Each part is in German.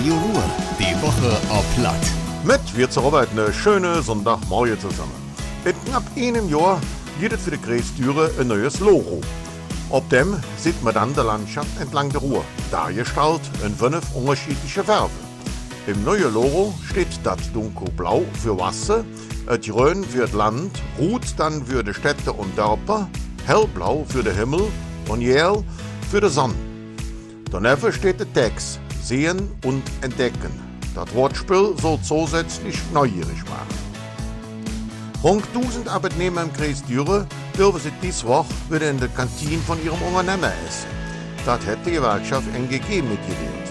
Radio Ruhr, die Woche auf Platt. Mit wir zu Robert eine schöne Sonntagmorgen zusammen. In knapp einem Jahr gibt es für die Kreisdüre ein neues Logo. Auf dem sieht man dann die Landschaft entlang der Ruhr, dargestellt in fünf unterschiedliche Farben. Im neuen Logo steht das dunkelblau für Wasser, das grün für das Land, rot dann für die Städte und Dörfer, hellblau für den Himmel und gel für die Sonne. Daneben steht der Text Sehen und Entdecken. Das Wortspiel soll zusätzlich neugierig machen. Rund 1000 Arbeitnehmer im Kreis Düre dürfen sie diese Woche wieder in der Kantine von ihrem Unternehmen essen. Das hat die Gewerkschaft NGG mitgewählt.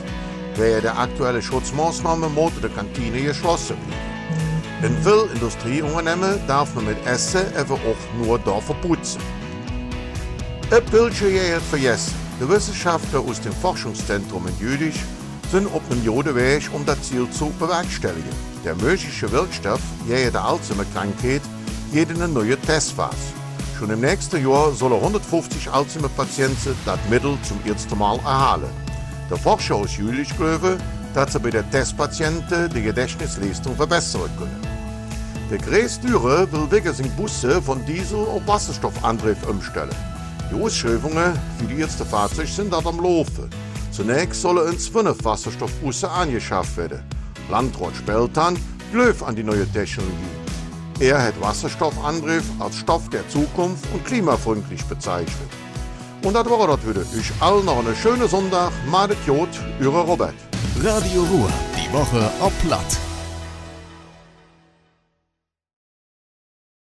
Wäre der aktuelle Schutzmaßnahme musste die Kantine geschlossen bleiben. In vielen Industrieunternehmen darf man mit Essen einfach auch nur da verputzen. Ein Bildschirm jetzt vergessen. Die Wissenschaftler aus dem Forschungszentrum in Jülich sind auf einem Jodeweg, um das Ziel zu bewerkstelligen. Der mögliche Wirkstoff gegen die Alzheimer-Krankheit geht in eine neue Testphase. Schon im nächsten Jahr sollen 150 Alzheimer-Patienten das Mittel zum ersten Mal erhalten. Der Forscher aus Jülich glauben, dass sie bei den Testpatienten die Gedächtnisleistung verbessern können. Der Kreis Düre will wegen seiner Busse von Diesel auf Wasserstoffantrieb umstellen. Die Ausschreibungen für die ersten Fahrzeuge sind dort am Laufen. Zunächst sollen uns fünf Wasserstoffbusse angeschafft werden. Landrat Speltan glaubt an die neue Technologie. Er hat Wasserstoffantrieb als Stoff der Zukunft und klimafreundlich bezeichnet. Und das war das wieder. Ich allen noch einen schönen Sonntag. Madet Jod, Ihre Robert. Radio Ruhr, die Woche auf Platt.